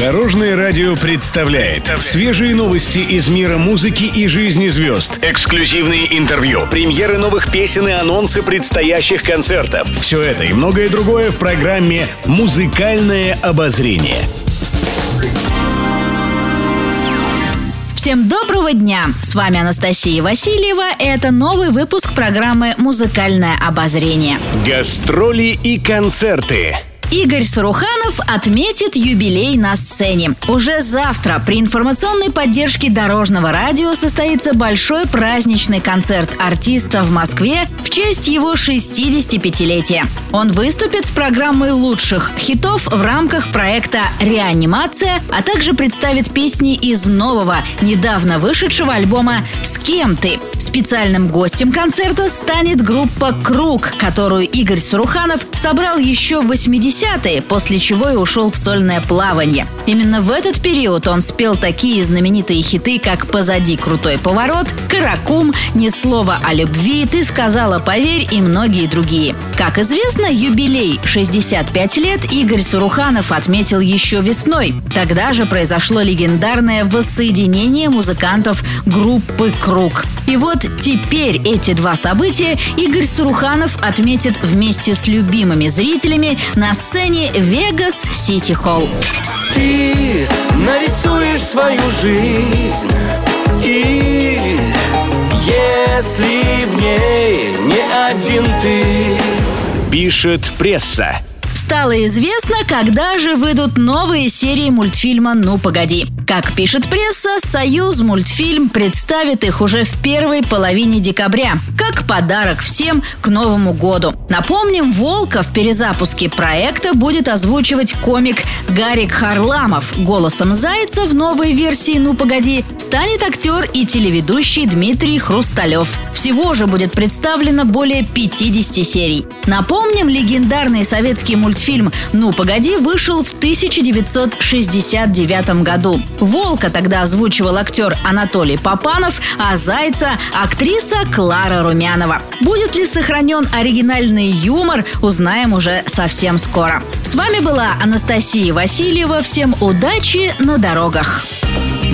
Дорожное радио представляет свежие новости из мира музыки и жизни звезд. Эксклюзивные интервью, премьеры новых песен и анонсы предстоящих концертов. Все это и многое другое в программе «Музыкальное обозрение». Всем доброго дня! С вами Анастасия Васильева. Это новый выпуск программы «Музыкальное обозрение». Гастроли и концерты. Игорь Саруханов отметит юбилей на сцене. Уже завтра при информационной поддержке Дорожного радио состоится большой праздничный концерт артиста в Москве в честь его 65-летия. Он выступит с программой лучших хитов в рамках проекта «Реанимация», а также представит песни из нового, недавно вышедшего альбома «С кем ты?». Специальным гостем концерта станет группа «Круг», которую Игорь Саруханов собрал еще в 80-е, после чего и ушел в сольное плавание. Именно в этот период он спел такие знаменитые хиты, как «Позади крутой поворот», «Каракум», «Ни слова о любви», «Ты сказала поверь» и многие другие. Как известно, юбилей 65 лет Игорь Суруханов отметил еще весной. Тогда же произошло легендарное воссоединение музыкантов группы «Круг». И вот теперь эти два события Игорь Суруханов отметит вместе с любимыми зрителями на сцене Vegas City Hall. Ты нарисуешь свою жизнь И если в ней не один ты Пишет пресса. Стало известно, когда же выйдут новые серии мультфильма «Ну, погоди». Как пишет пресса, «Союз мультфильм» представит их уже в первой половине декабря, как подарок всем к Новому году. Напомним, Волка в перезапуске проекта будет озвучивать комик Гарик Харламов. Голосом Зайца в новой версии «Ну, погоди» станет актер и телеведущий Дмитрий Хрусталев. Всего же будет представлено более 50 серий. Напомним, легендарный советский мультфильм «Ну, погоди» вышел в 1969 году. Волка тогда озвучивал актер Анатолий Попанов, а Зайца – актриса Клара Румянова. Будет ли сохранен оригинальный юмор, узнаем уже совсем скоро. С вами была Анастасия Васильева. Всем удачи на дорогах!